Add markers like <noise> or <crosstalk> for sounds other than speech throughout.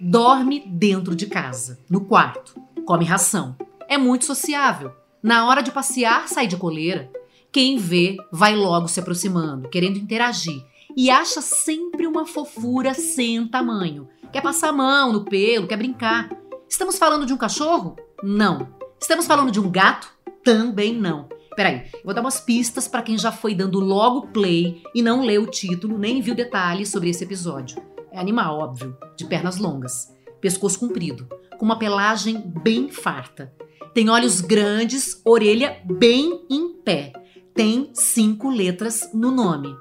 dorme dentro de casa, no quarto, come ração. É muito sociável. Na hora de passear, sai de coleira. Quem vê vai logo se aproximando, querendo interagir. E acha sempre uma fofura sem tamanho. Quer passar a mão no pelo, quer brincar. Estamos falando de um cachorro? Não. Estamos falando de um gato? Também não. Peraí, eu vou dar umas pistas para quem já foi dando logo play e não leu o título nem viu detalhes sobre esse episódio. É animal, óbvio, de pernas longas, pescoço comprido, com uma pelagem bem farta. Tem olhos grandes, orelha bem em pé. Tem cinco letras no nome.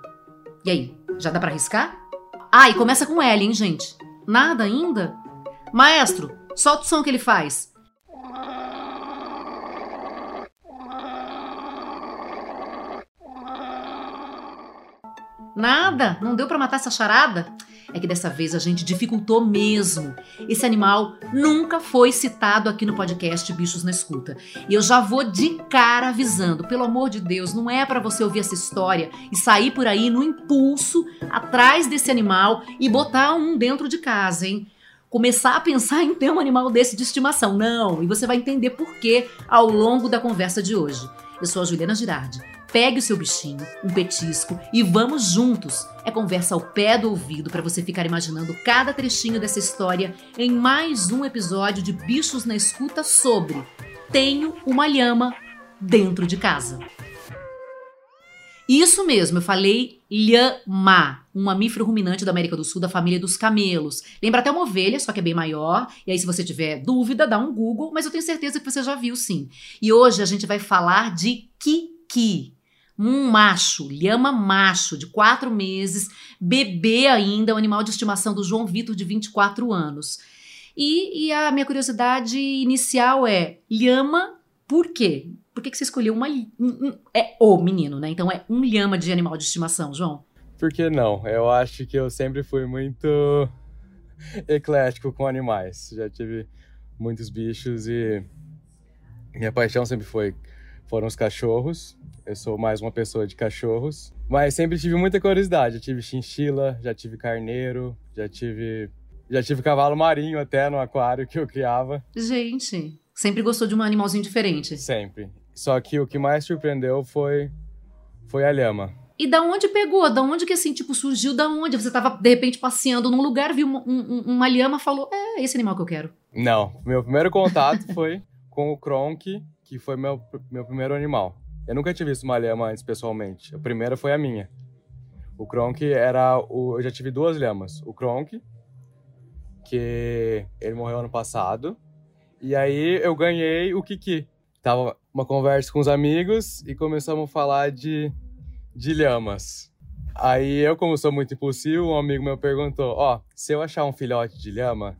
E aí, já dá para arriscar? Ah, e começa com L, hein, gente? Nada ainda? Maestro, solta o som que ele faz. Nada? Não deu para matar essa charada? É que dessa vez a gente dificultou mesmo. Esse animal nunca foi citado aqui no podcast Bichos na Escuta. E eu já vou de cara avisando, pelo amor de Deus, não é para você ouvir essa história e sair por aí no impulso atrás desse animal e botar um dentro de casa, hein? Começar a pensar em ter um animal desse de estimação. Não, e você vai entender por quê ao longo da conversa de hoje. Eu sou a Juliana Girardi Pegue o seu bichinho, um petisco e vamos juntos. É conversa ao pé do ouvido para você ficar imaginando cada trechinho dessa história em mais um episódio de Bichos na Escuta sobre Tenho uma lhama dentro de casa. Isso mesmo, eu falei lhama, um mamífero ruminante da América do Sul da família dos camelos. Lembra até uma ovelha, só que é bem maior. E aí, se você tiver dúvida, dá um Google, mas eu tenho certeza que você já viu sim. E hoje a gente vai falar de Kiki um macho, lhama macho, de quatro meses, bebê ainda, um animal de estimação do João Vitor, de 24 anos. E, e a minha curiosidade inicial é: lhama, por quê? Por que, que você escolheu uma. Um, um, é o menino, né? Então é um lhama de animal de estimação, João? Por que não? Eu acho que eu sempre fui muito <laughs> eclético com animais. Já tive muitos bichos e minha paixão sempre foi foram os cachorros. Eu sou mais uma pessoa de cachorros, mas sempre tive muita curiosidade. Já tive chinchila, já tive carneiro, já tive já tive cavalo marinho até no aquário que eu criava. Gente, sempre gostou de um animalzinho diferente? Sempre. Só que o que mais surpreendeu foi foi a lhama. E da onde pegou? Da onde que assim, tipo, surgiu? Da onde? Você tava, de repente, passeando num lugar, viu uma, um, uma lhama falou: É esse animal que eu quero. Não. Meu primeiro contato <laughs> foi com o Kronk, que foi meu, meu primeiro animal. Eu nunca tinha visto uma lhama antes pessoalmente. A primeira foi a minha. O Kronk era o. Eu já tive duas lhamas. O Kronk, que ele morreu ano passado. E aí eu ganhei o Kiki. Tava uma conversa com os amigos e começamos a falar de, de lhamas. Aí eu, como sou muito impulsivo, um amigo meu perguntou: Ó, oh, se eu achar um filhote de lhama,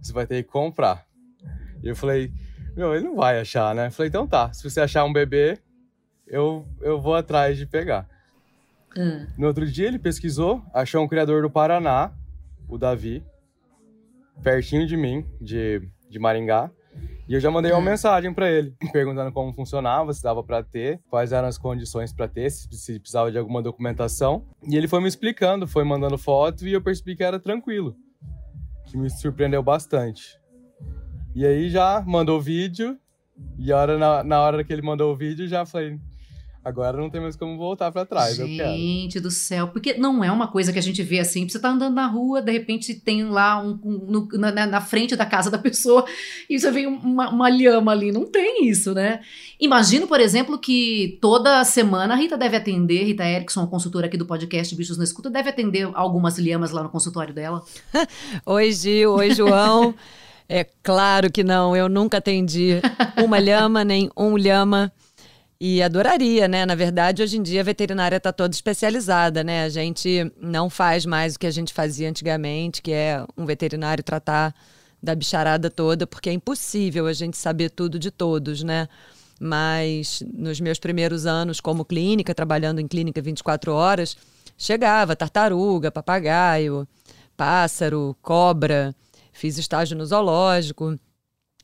você vai ter que comprar. E eu falei: Meu, ele não vai achar, né? Falei: Então tá, se você achar um bebê, eu, eu vou atrás de pegar. Hum. No outro dia ele pesquisou, achou um criador do Paraná, o Davi, pertinho de mim, de, de Maringá. E eu já mandei uma hum. mensagem para ele, perguntando como funcionava, se dava para ter, quais eram as condições para ter, se, se precisava de alguma documentação. E ele foi me explicando, foi mandando foto e eu percebi que era tranquilo, que me surpreendeu bastante. E aí já mandou vídeo, e a hora, na, na hora que ele mandou o vídeo, já falei, Agora não tem mais como voltar para trás. Gente do céu, porque não é uma coisa que a gente vê assim. Você tá andando na rua, de repente tem lá um, um no, na, na, frente da casa da pessoa <laughs> e você vê uma, uma lhama ali. Não tem isso, né? Imagino, por exemplo, que toda semana a Rita deve atender, Rita Erickson, consultora aqui do podcast Bichos na Escuta, deve atender algumas lhamas lá no consultório dela. <laughs> oi, Gil, oi, João. <laughs> é claro que não, eu nunca atendi uma lhama nem um lhama. E adoraria, né? Na verdade, hoje em dia a veterinária está toda especializada, né? A gente não faz mais o que a gente fazia antigamente, que é um veterinário tratar da bicharada toda, porque é impossível a gente saber tudo de todos, né? Mas nos meus primeiros anos como clínica, trabalhando em clínica 24 horas, chegava tartaruga, papagaio, pássaro, cobra. Fiz estágio no zoológico.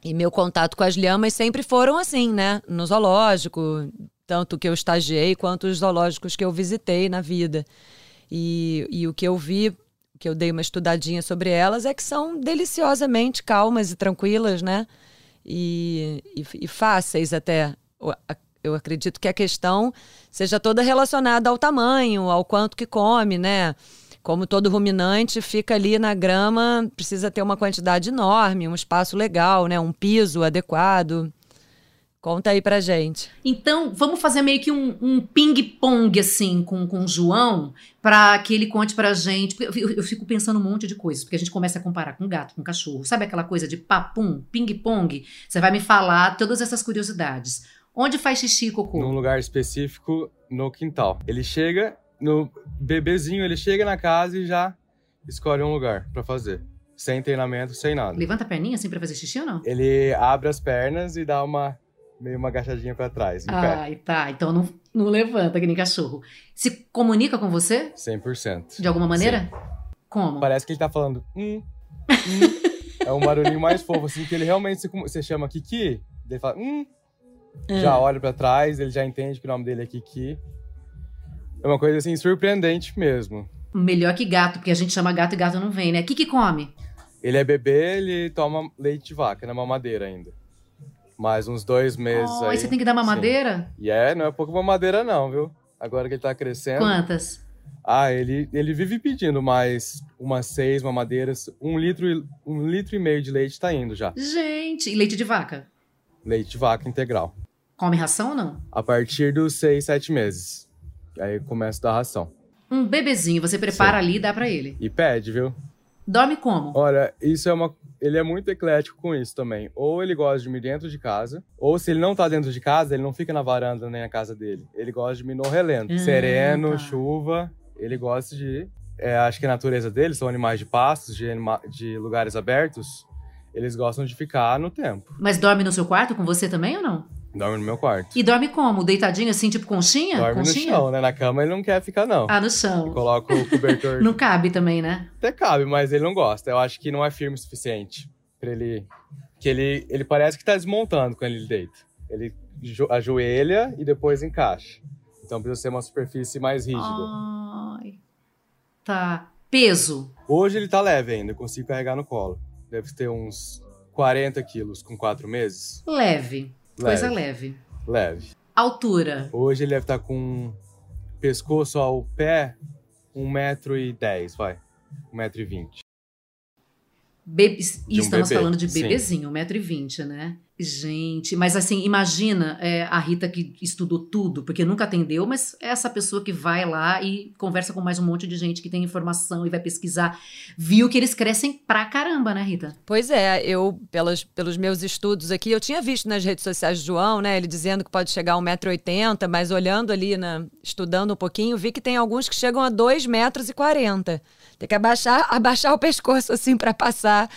E meu contato com as lhamas sempre foram assim, né? No zoológico, tanto que eu estagiei quanto os zoológicos que eu visitei na vida. E, e o que eu vi, que eu dei uma estudadinha sobre elas é que são deliciosamente calmas e tranquilas, né? E, e, e fáceis até. Eu acredito que a questão seja toda relacionada ao tamanho, ao quanto que come, né? Como todo ruminante, fica ali na grama, precisa ter uma quantidade enorme, um espaço legal, né? Um piso adequado. Conta aí pra gente. Então, vamos fazer meio que um, um ping-pong, assim, com, com o João, para que ele conte pra gente. Eu, eu, fico pensando um monte de coisas, porque a gente começa a comparar com gato, com cachorro. Sabe aquela coisa de papum, ping-pong? Você vai me falar todas essas curiosidades. Onde faz xixi e cocô? Num lugar específico, no quintal. Ele chega, no bebezinho, ele chega na casa e já escolhe um lugar para fazer. Sem treinamento, sem nada. Levanta a perninha assim pra fazer xixi ou não? Ele abre as pernas e dá uma meio uma agachadinha para trás. Ai, tá. Então não, não levanta que nem cachorro. Se comunica com você? 100%. De alguma maneira? Sim. Como? Parece que ele tá falando. Hum, hum. <laughs> é um barulhinho mais fofo, assim, que ele realmente. Você chama Kiki, ele fala. Hum. É. Já olha para trás, ele já entende que o nome dele é Kiki. É uma coisa assim surpreendente mesmo. Melhor que gato, porque a gente chama gato e gato não vem, né? Kiki come? Ele é bebê, ele toma leite de vaca, na mamadeira ainda. Mais uns dois meses oh, aí. você tem que dar mamadeira? E é, não é pouco mamadeira não, viu? Agora que ele tá crescendo. Quantas? Ah, ele, ele vive pedindo mais umas seis mamadeiras. Um litro, um litro e meio de leite tá indo já. Gente, e leite de vaca? Leite de vaca integral. Come ração ou não? A partir dos seis, sete meses. Aí começa a dar ração. Um bebezinho, você prepara Sim. ali e dá para ele. E pede, viu? Dorme como? Olha, isso é uma ele é muito eclético com isso também. Ou ele gosta de dormir dentro de casa, ou se ele não tá dentro de casa, ele não fica na varanda nem na casa dele. Ele gosta de dormir no relento. Ah, Sereno, tá. chuva, ele gosta de. É, acho que a natureza dele são animais de pastos, de, anima... de lugares abertos. Eles gostam de ficar no tempo. Mas dorme no seu quarto com você também ou não? Dorme no meu quarto. E dorme como? Deitadinho assim, tipo conchinha? Dorme conchinha? no chão, né? Na cama ele não quer ficar, não. Ah, no chão. Coloca o cobertor. <laughs> não cabe também, né? Até cabe, mas ele não gosta. Eu acho que não é firme o suficiente para ele. Que ele, ele parece que tá desmontando quando ele deita. Ele ajoelha e depois encaixa. Então precisa ser uma superfície mais rígida. Ai. Tá. Peso. Hoje ele tá leve ainda, eu consigo carregar no colo. Deve ter uns 40 quilos com 4 meses. Leve. Coisa leve. Leve. Altura. Hoje ele deve estar com pescoço ao pé, 1,10m, vai. 1,20m. Be e um estamos bebê. falando de bebezinho, 1,20m, né? Gente, mas assim, imagina é, a Rita que estudou tudo, porque nunca atendeu, mas é essa pessoa que vai lá e conversa com mais um monte de gente que tem informação e vai pesquisar. Viu que eles crescem pra caramba, né, Rita? Pois é, eu, pelos, pelos meus estudos aqui, eu tinha visto nas redes sociais do João, né, ele dizendo que pode chegar a 1,80m, mas olhando ali, na, estudando um pouquinho, vi que tem alguns que chegam a 2,40 metros. e Tem que abaixar, abaixar o pescoço assim para passar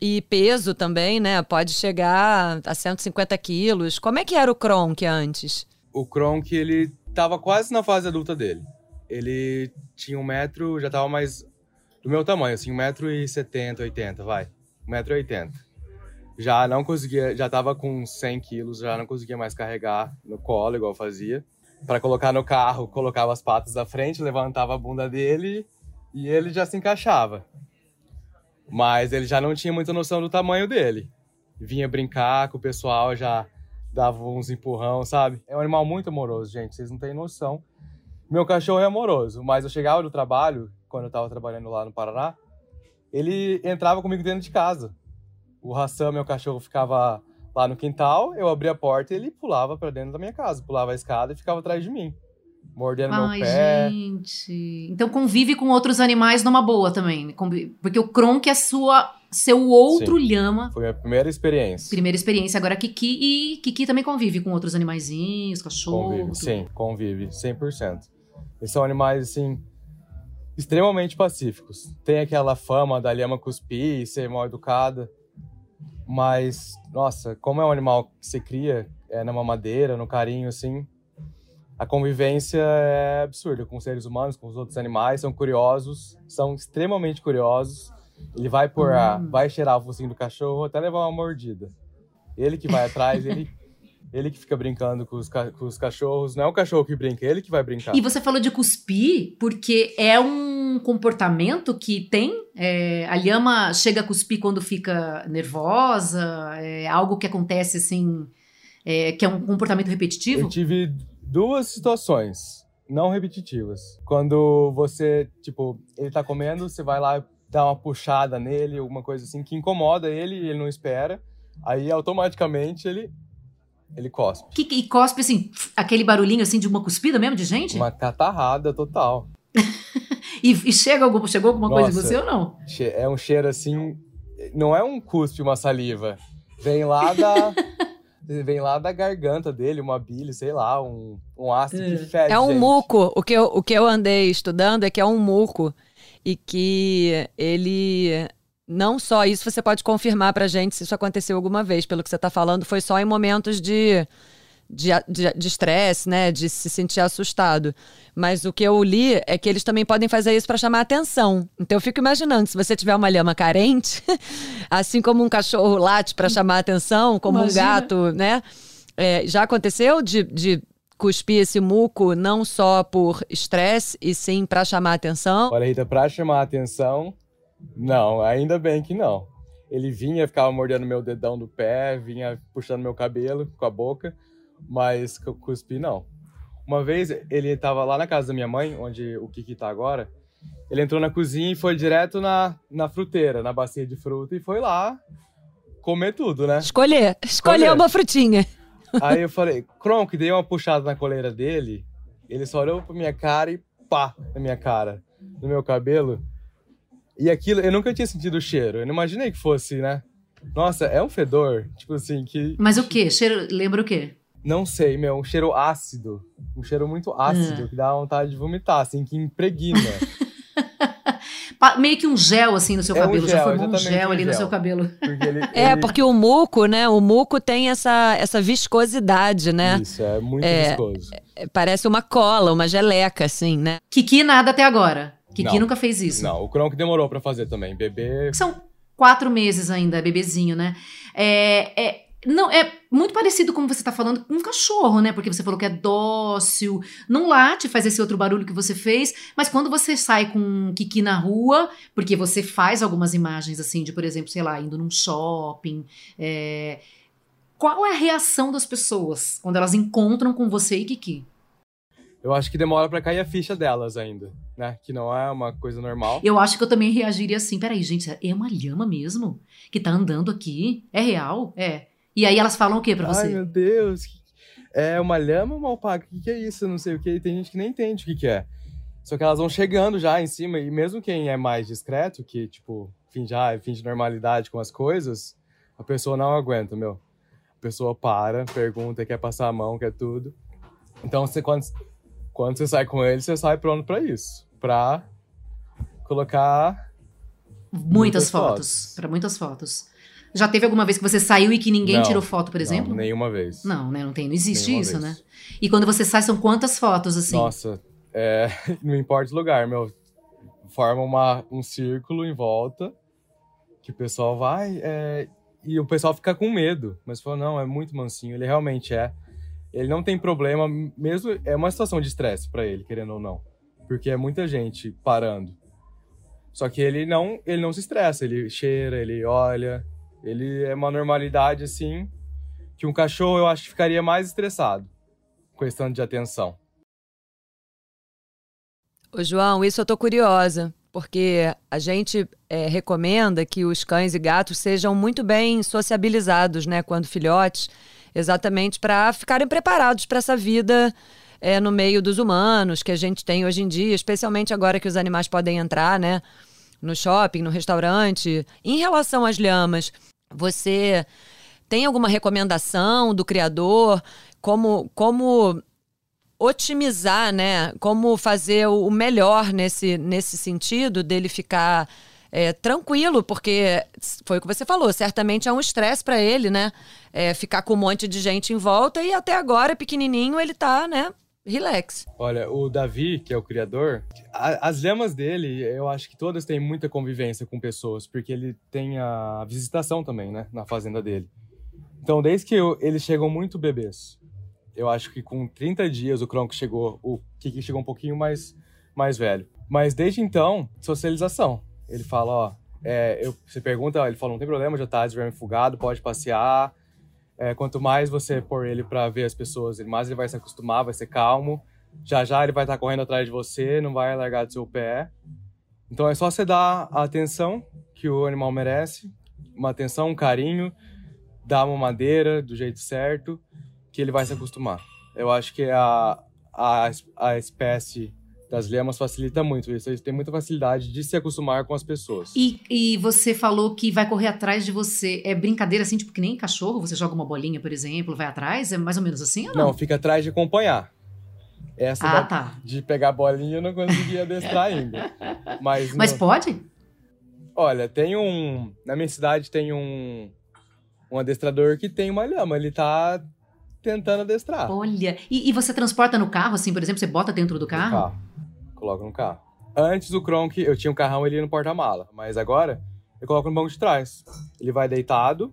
e peso também, né? Pode chegar a 150 quilos. Como é que era o Kronk antes? O Kronk, ele tava quase na fase adulta dele. Ele tinha um metro, já tava mais do meu tamanho, assim, um metro e setenta, oitenta, vai. Um metro e oitenta. Já não conseguia, já tava com 100 quilos, já não conseguia mais carregar no colo, igual fazia. Para colocar no carro, colocava as patas da frente, levantava a bunda dele e ele já se encaixava. Mas ele já não tinha muita noção do tamanho dele. Vinha brincar com o pessoal, já dava uns empurrão, sabe? É um animal muito amoroso, gente, vocês não têm noção. Meu cachorro é amoroso, mas eu chegava do trabalho, quando eu tava trabalhando lá no Paraná, ele entrava comigo dentro de casa. O Ração, meu cachorro, ficava lá no quintal, eu abria a porta e ele pulava para dentro da minha casa, pulava a escada e ficava atrás de mim mordendo Ai, meu pé. gente. Então convive com outros animais numa boa também. Porque o Kronk é sua, seu outro Sim, lhama. Foi a primeira experiência. Primeira experiência. Agora Kiki e Kiki também convive com outros animaizinhos, cachorro. Convive, sim, convive, 100%. Eles são animais, assim, extremamente pacíficos. Tem aquela fama da lhama cuspir e ser mal educada. Mas, nossa, como é um animal que você cria é, na mamadeira, no carinho, assim, a convivência é absurda com os seres humanos, com os outros animais, são curiosos, são extremamente curiosos. Ele vai por a, hum. vai cheirar o focinho do cachorro até levar uma mordida. Ele que vai atrás, ele ele que fica brincando com os, com os cachorros, não é o cachorro que brinca, é ele que vai brincar. E você falou de cuspir porque é um um comportamento que tem? É, a lhama chega a cuspir quando fica nervosa? É algo que acontece assim, é, que é um comportamento repetitivo? Eu tive duas situações não repetitivas. Quando você, tipo, ele tá comendo, você vai lá dar uma puxada nele, alguma coisa assim que incomoda ele, ele não espera. Aí automaticamente ele ele cospe. Que, e cospe assim, aquele barulhinho assim de uma cuspida mesmo de gente? Uma catarrada total. <laughs> e, e, chega algum, chegou alguma Nossa, coisa em você ou não? É um cheiro assim, não é um cuspe, uma saliva. Vem lá da <laughs> vem lá da garganta dele, uma bile, sei lá, um, um ácido é. que fede. É um gente. muco. O que, eu, o que eu andei estudando é que é um muco e que ele não só isso você pode confirmar pra gente se isso aconteceu alguma vez, pelo que você tá falando, foi só em momentos de de estresse, né, de se sentir assustado. Mas o que eu li é que eles também podem fazer isso para chamar atenção. Então eu fico imaginando, se você tiver uma lhama carente, <laughs> assim como um cachorro late para chamar atenção, como Imagina. um gato, né? É, já aconteceu de, de cuspir esse muco não só por estresse e sim para chamar atenção? Olha, Rita, para chamar atenção, não, ainda bem que não. Ele vinha, ficava mordendo meu dedão do pé, vinha puxando meu cabelo com a boca, mas cuspi não. Uma vez ele estava lá na casa da minha mãe, onde o Kiki tá agora. Ele entrou na cozinha e foi direto na, na fruteira, na bacia de fruta, e foi lá comer tudo, né? Escolher, escolher uma frutinha. Aí eu <laughs> falei, Kronk, dei uma puxada na coleira dele, ele só olhou pra minha cara e pá, na minha cara, no meu cabelo. E aquilo, eu nunca tinha sentido o cheiro. Eu não imaginei que fosse, né? Nossa, é um fedor, tipo assim, que. Mas o quê? Cheiro. Lembra o quê? Não sei, meu, um cheiro ácido. Um cheiro muito ácido, hum. que dá vontade de vomitar, assim, que impregna. <laughs> Meio que um gel, assim, no seu é cabelo. Um gel, Já formou um gel ali gel. no seu cabelo. Porque ele, é, ele... porque o muco, né? O muco tem essa, essa viscosidade, né? Isso, é muito é, viscoso. É, parece uma cola, uma geleca, assim, né? Kiki nada até agora. Kiki não, nunca fez isso. Não, o Kronk demorou para fazer também. Bebê. São quatro meses ainda, bebezinho, né? É, é, não, é muito parecido como você tá falando com um cachorro, né? Porque você falou que é dócil, não late, faz esse outro barulho que você fez, mas quando você sai com um Kiki na rua, porque você faz algumas imagens assim, de, por exemplo, sei lá, indo num shopping, é, qual é a reação das pessoas quando elas encontram com você e Kiki? eu acho que demora para cair a ficha delas ainda, né? Que não é uma coisa normal. Eu acho que eu também reagiria assim. Peraí, gente, é uma lhama mesmo? Que tá andando aqui? É real? É. E aí elas falam o que pra você? Ai, meu Deus. É uma lhama ou uma alpaca? O que, que é isso? não sei o que. Tem gente que nem entende o que, que é. Só que elas vão chegando já em cima, e mesmo quem é mais discreto, que, tipo, finge, ah, finge normalidade com as coisas, a pessoa não aguenta, meu. A pessoa para, pergunta, quer passar a mão, quer tudo. Então, você, quando, quando você sai com ele, você sai pronto para isso. Pra colocar. Muitas, muitas fotos. fotos. Para muitas fotos. Já teve alguma vez que você saiu e que ninguém não, tirou foto, por exemplo? Não, nenhuma vez. Não, né? Não tem, não existe nenhuma isso, vez. né? E quando você sai, são quantas fotos, assim? Nossa, é, <laughs> não importa o lugar, meu. Forma uma, um círculo em volta que o pessoal vai é, e o pessoal fica com medo. Mas fala, não, é muito mansinho. Ele realmente é ele não tem problema, mesmo é uma situação de estresse para ele, querendo ou não, porque é muita gente parando. Só que ele não, ele não se estressa, ele cheira, ele olha, ele é uma normalidade assim que um cachorro eu acho que ficaria mais estressado, questão de atenção. Ô João, isso eu tô curiosa, porque a gente é, recomenda que os cães e gatos sejam muito bem sociabilizados, né, quando filhotes exatamente para ficarem preparados para essa vida é, no meio dos humanos que a gente tem hoje em dia, especialmente agora que os animais podem entrar, né? No shopping, no restaurante. Em relação às lhamas, você tem alguma recomendação do criador? Como, como otimizar, né? Como fazer o melhor nesse, nesse sentido dele ficar é, tranquilo, porque foi o que você falou, certamente é um estresse para ele, né? É, ficar com um monte de gente em volta e até agora, pequenininho, ele tá, né? Relax. Olha, o Davi, que é o criador, a, as lhamas dele, eu acho que todas têm muita convivência com pessoas, porque ele tem a visitação também, né, na fazenda dele. Então, desde que eu, eles chegam muito bebês, eu acho que com 30 dias o Kronk chegou, o Kiki chegou um pouquinho mais, mais velho. Mas desde então, socialização. Ele fala, ó, é, eu, você pergunta, ele fala, não tem problema, já tá desvermifugado, pode passear. É, quanto mais você pôr ele para ver as pessoas, mais ele vai se acostumar, vai ser calmo. Já já ele vai estar tá correndo atrás de você, não vai largar do seu pé. Então é só você dar a atenção que o animal merece, uma atenção, um carinho, dar uma madeira do jeito certo, que ele vai se acostumar. Eu acho que a, a, a espécie das lhamas facilita muito isso. Eles têm muita facilidade de se acostumar com as pessoas. E, e você falou que vai correr atrás de você. É brincadeira assim, tipo que nem cachorro? Você joga uma bolinha, por exemplo, vai atrás? É mais ou menos assim ou não? Não, fica atrás de acompanhar. Essa ah, da, tá. de pegar bolinha eu não consegui adestrar ainda. Mas, Mas pode? Olha, tem um. Na minha cidade tem um. Um adestrador que tem uma lhama. Ele tá tentando adestrar. Olha, e, e, você transporta no carro, assim, por exemplo, você bota dentro do carro? No carro. Coloca no carro. Antes do Kronk, eu tinha um carrão ele ia no porta-mala, mas agora eu coloco no banco de trás. Ele vai deitado,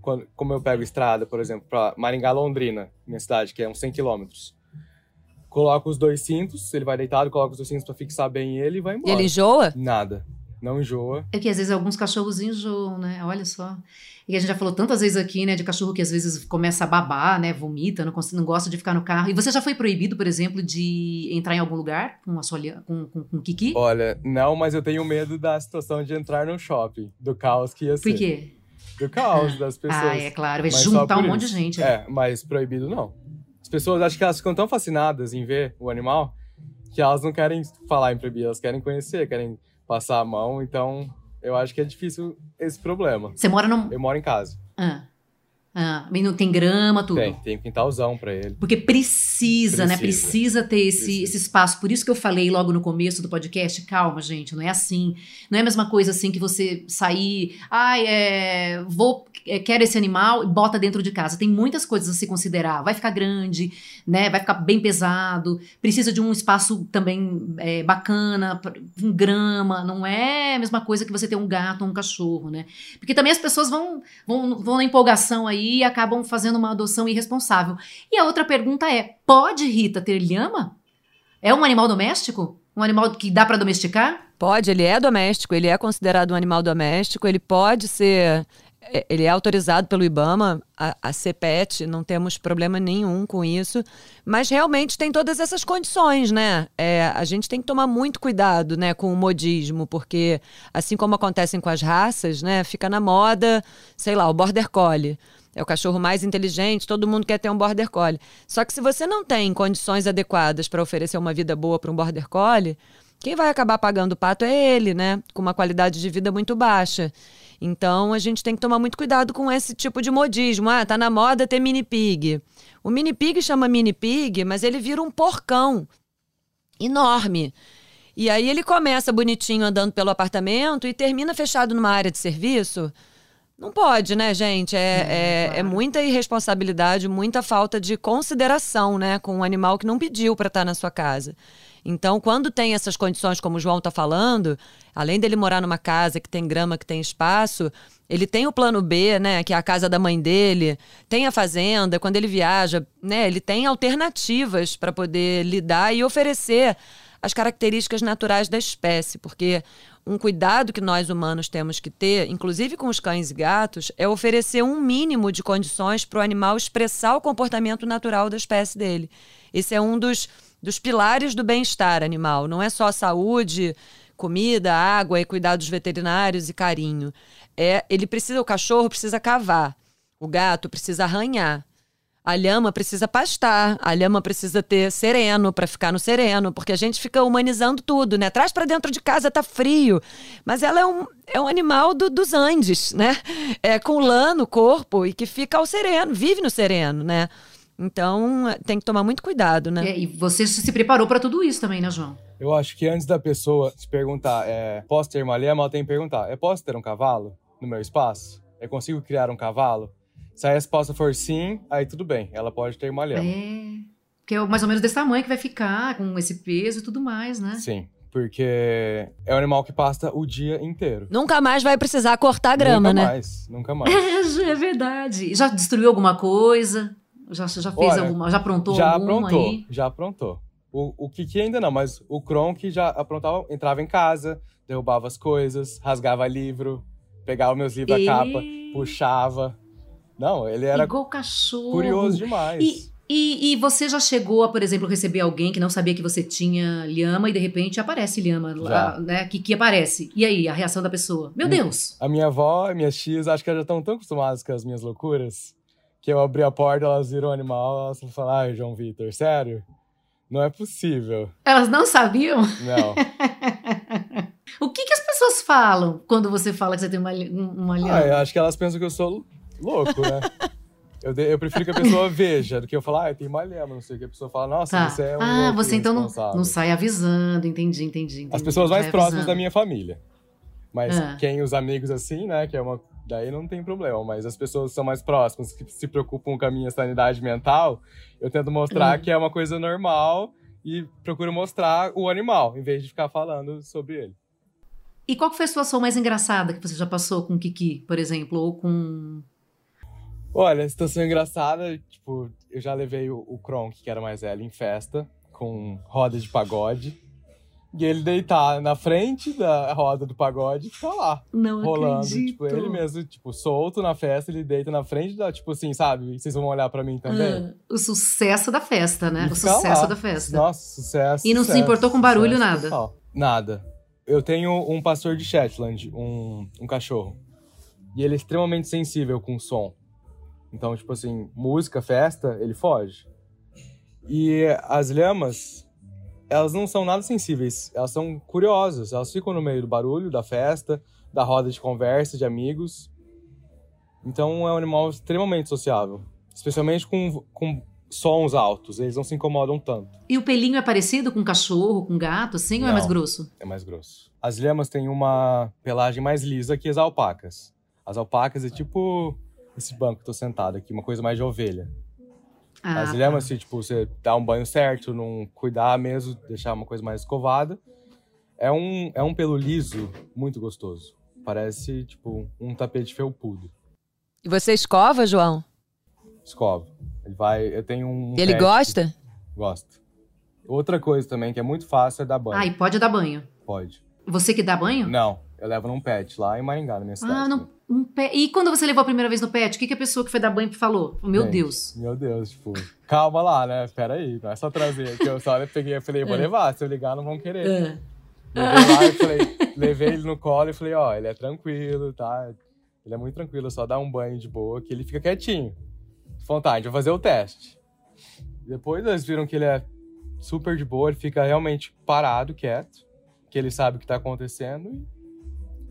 quando, como eu pego estrada, por exemplo, para Maringá, Londrina, minha cidade, que é uns 100 quilômetros. Coloco os dois cintos, ele vai deitado, coloca os dois cintos para fixar bem ele e vai embora. E ele enjoa? Nada. Não enjoa. É que às vezes alguns cachorros enjoam, né? Olha só. E a gente já falou tantas vezes aqui, né, de cachorro que às vezes começa a babar, né, vomita, não, não gosta de ficar no carro. E você já foi proibido, por exemplo, de entrar em algum lugar com a sua com, com, com o Kiki? Olha, não, mas eu tenho medo da situação de entrar no shopping, do caos que ia ser. Por quê? Do caos das pessoas. Ah, é claro, vai mas juntar um monte de gente. Né? É, mas proibido não. As pessoas, acho que elas ficam tão fascinadas em ver o animal que elas não querem falar em proibir, elas querem conhecer, querem passar a mão, então eu acho que é difícil esse problema. Você mora no. Eu moro em casa. Ah. Ah, não tem grama, tudo. Tem, tem um quintalzão pra ele. Porque precisa, precisa. né? Precisa ter esse, precisa. esse espaço. Por isso que eu falei logo no começo do podcast, calma, gente, não é assim. Não é a mesma coisa assim que você sair, ai, é, vou, é, quero esse animal e bota dentro de casa. Tem muitas coisas a se considerar. Vai ficar grande, né? Vai ficar bem pesado. Precisa de um espaço também é, bacana, com grama. Não é a mesma coisa que você ter um gato ou um cachorro, né? Porque também as pessoas vão, vão, vão na empolgação aí e acabam fazendo uma adoção irresponsável. E a outra pergunta é: pode Rita ter lhama? É um animal doméstico? Um animal que dá para domesticar? Pode, ele é doméstico, ele é considerado um animal doméstico, ele pode ser é, ele é autorizado pelo IBAMA a, a ser pet, não temos problema nenhum com isso, mas realmente tem todas essas condições, né? É, a gente tem que tomar muito cuidado, né, com o modismo, porque assim como acontecem com as raças, né, fica na moda, sei lá, o border collie. É o cachorro mais inteligente, todo mundo quer ter um border collie. Só que se você não tem condições adequadas para oferecer uma vida boa para um border collie, quem vai acabar pagando o pato é ele, né? Com uma qualidade de vida muito baixa. Então a gente tem que tomar muito cuidado com esse tipo de modismo. Ah, tá na moda ter mini pig. O mini pig chama mini pig, mas ele vira um porcão enorme. E aí ele começa bonitinho andando pelo apartamento e termina fechado numa área de serviço não pode, né, gente? É, é, claro. é, muita irresponsabilidade, muita falta de consideração, né, com um animal que não pediu para estar tá na sua casa. Então, quando tem essas condições, como o João está falando, além dele morar numa casa que tem grama, que tem espaço, ele tem o plano B, né, que é a casa da mãe dele, tem a fazenda, quando ele viaja, né, ele tem alternativas para poder lidar e oferecer as características naturais da espécie, porque um cuidado que nós humanos temos que ter, inclusive com os cães e gatos, é oferecer um mínimo de condições para o animal expressar o comportamento natural da espécie dele. Esse é um dos, dos pilares do bem-estar animal. Não é só saúde, comida, água e cuidados veterinários e carinho. É, ele precisa, o cachorro precisa cavar, o gato precisa arranhar. A lhama precisa pastar, a lhama precisa ter sereno para ficar no sereno, porque a gente fica humanizando tudo, né? Traz para dentro de casa, tá frio. Mas ela é um, é um animal do, dos Andes, né? É com lã no corpo e que fica ao sereno, vive no sereno, né? Então tem que tomar muito cuidado, né? E você se preparou para tudo isso também, né, João? Eu acho que antes da pessoa se perguntar, é, posso ter uma lhama, ela tem que perguntar, é posso ter um cavalo no meu espaço? Eu consigo criar um cavalo? Se a resposta for sim, aí tudo bem, ela pode ter uma lhama. É, que é mais ou menos desse tamanho que vai ficar, com esse peso e tudo mais, né? Sim, porque é um animal que pasta o dia inteiro. Nunca mais vai precisar cortar grama, nunca né? Nunca mais, nunca mais. <laughs> É, é verdade. Já destruiu alguma coisa? Já, já fez Olha, alguma? Já aprontou já alguma aprontou, aí? Já aprontou. O, o Kiki ainda não, mas o Kronk já aprontava, entrava em casa, derrubava as coisas, rasgava livro, pegava meus livros Ele- a capa, puxava. Não, ele era Igual cachorro. curioso demais. E, e, e você já chegou a, por exemplo, receber alguém que não sabia que você tinha lhama e de repente aparece lhama lá, né? Que, que aparece. E aí, a reação da pessoa? Meu Hum. Deus! A minha avó e minhas tias, acho que elas já estão tão acostumadas com as minhas loucuras, que eu abri a porta, elas viram o animal, elas falaram, ai, João Vitor, sério? Não é possível. Elas não sabiam? Não. <laughs> O que, que as pessoas falam quando você fala que você tem uma, uma lhama? ah, eu acho que elas pensam que eu sou louco, né? <laughs> Eu, eu prefiro que a pessoa veja do que eu falar, ah, tem uma lhama, não sei o que. A pessoa fala, nossa, Tá. você é um ah, você então não, irresponsável." não sai avisando, entendi, entendi. entendi. As pessoas mais Sai próximas avisando. da minha família. Mas Ah. quem, os amigos assim, né, que é uma... Daí não tem problema, mas as pessoas que são mais próximas, que se preocupam com a minha sanidade mental, eu tento mostrar Ah. que é uma coisa normal e procuro mostrar o animal, em vez de ficar falando sobre ele. E qual foi a situação mais engraçada que você já passou com o Kiki, por exemplo, ou com. Olha, situação engraçada, tipo, eu já levei o, o Kronk, que era mais velho, em festa, com roda de pagode. E ele deitar na frente da roda do pagode e ficar lá, Não rolando. acredito. Tipo, ele mesmo, tipo, solto na festa, ele deita na frente da, tipo assim, sabe? Vocês vão olhar pra mim também? Ah, o sucesso da festa, né? E o sucesso lá. da festa. Nossa, sucesso. E não se sucesso, importou com barulho, sucesso nada? total. Nada. Eu tenho um pastor de Shetland, um, um cachorro. E ele é extremamente sensível com som. Então, tipo assim, música, festa, ele foge. E as lhamas, elas não são nada sensíveis. Elas são curiosas. Elas ficam no meio do barulho, da festa, da roda de conversa, de amigos. Então, é um animal extremamente sociável. Especialmente com, com sons altos. Eles não se incomodam tanto. E o pelinho é parecido com cachorro, com gato, assim, ou é Não. mais grosso? É mais grosso. As lhamas têm uma pelagem mais lisa que as alpacas. As alpacas é tipo esse banco que eu tô sentado aqui, uma coisa mais de ovelha. Ah, As tá. lhamas, se tipo, você dá um banho certo, não cuidar mesmo, deixar uma coisa mais escovada, é um, é um pelo liso muito gostoso. Parece, tipo, um tapete felpudo. E você escova, João? Escova. Ele vai. Eu tenho um. Ele pet- gosta? Gosta. Outra coisa também que é muito fácil é dar banho. Ah, e pode dar banho. Pode. Você que dá banho? Não, eu levo num pet lá em Maringá, na minha cidade. Ah, não. Um pé. E quando você levou a primeira vez no pet, o que, que a pessoa que foi dar banho falou? Meu Gente, Deus. Meu Deus, tipo, calma lá, né? Pera aí, não é só trazer. Que eu só peguei e falei, vou É. levar, se eu ligar não vão querer. Ah, Levei lá e falei, levei ele no colo e falei, ó, ele é tranquilo, tá? Ele é muito tranquilo, só dá um banho de boa, que ele fica quietinho. Falou, tá, a gente vai fazer o teste. Depois eles viram que ele é super de boa, ele fica realmente parado, quieto, que ele sabe o que tá acontecendo e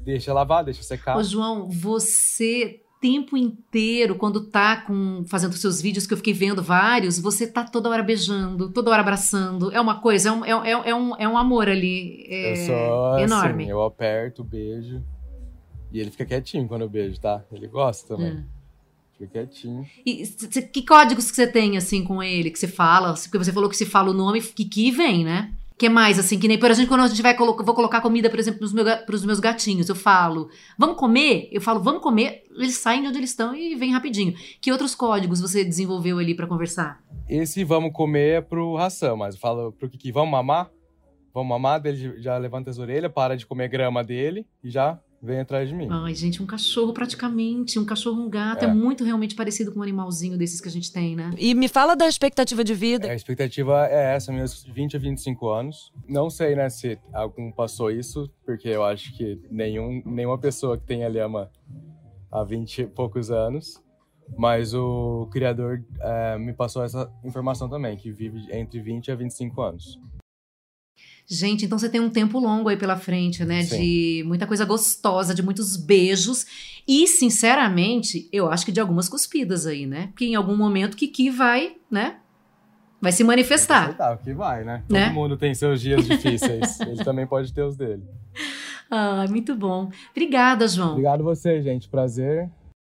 deixa lavar, deixa secar. Ô, João, você tempo inteiro, quando tá com, fazendo seus vídeos, que eu fiquei vendo vários, você tá toda hora beijando, toda hora abraçando. É uma coisa, é um, é, é- é um, é um amor ali. É Eu sou enorme. assim, eu aperto, beijo. E ele fica quietinho quando eu beijo, tá? Ele gosta também. É. Fica quietinho. E que códigos que você tem, assim, com ele, que você fala? Porque você falou que se fala o nome, Kiki vem, né? Que mais, assim, que nem, por exemplo, quando a gente vai colocar, vou colocar comida, por exemplo, ga- pros meus gatinhos, eu falo, vamos comer? Eu falo, vamos comer, eles saem de onde eles estão e vêm rapidinho. Que outros códigos você desenvolveu ali pra conversar? Esse vamos comer é pro ração, mas eu falo pro Kiki, vamos mamar? Vamos mamar, dele já levanta as orelhas, para de comer grama dele e já vem atrás de mim. Ai, gente, um cachorro praticamente, um cachorro, um gato, é, É. muito realmente parecido com um animalzinho desses que a gente tem, né? E me fala da expectativa de vida. A expectativa é essa, meus 20 a 25 anos. Não sei, né, se algum passou isso, porque eu acho que nenhum, nenhuma pessoa que tenha lhama há 20 e poucos anos. Mas o criador eh, me passou essa informação também, que vive entre 20 a 25 anos. Gente, então você tem um tempo longo aí pela frente, né? Sim. De muita coisa gostosa, de muitos beijos. E, sinceramente, eu acho que de algumas cuspidas aí, né? Porque em algum momento Kiki vai, né? Vai se manifestar. Tá, o que vai, né? Né? Todo mundo tem seus dias difíceis. <laughs> Ele também pode ter os dele. Ah, muito bom. Obrigada, João. Obrigado você, gente. Prazer.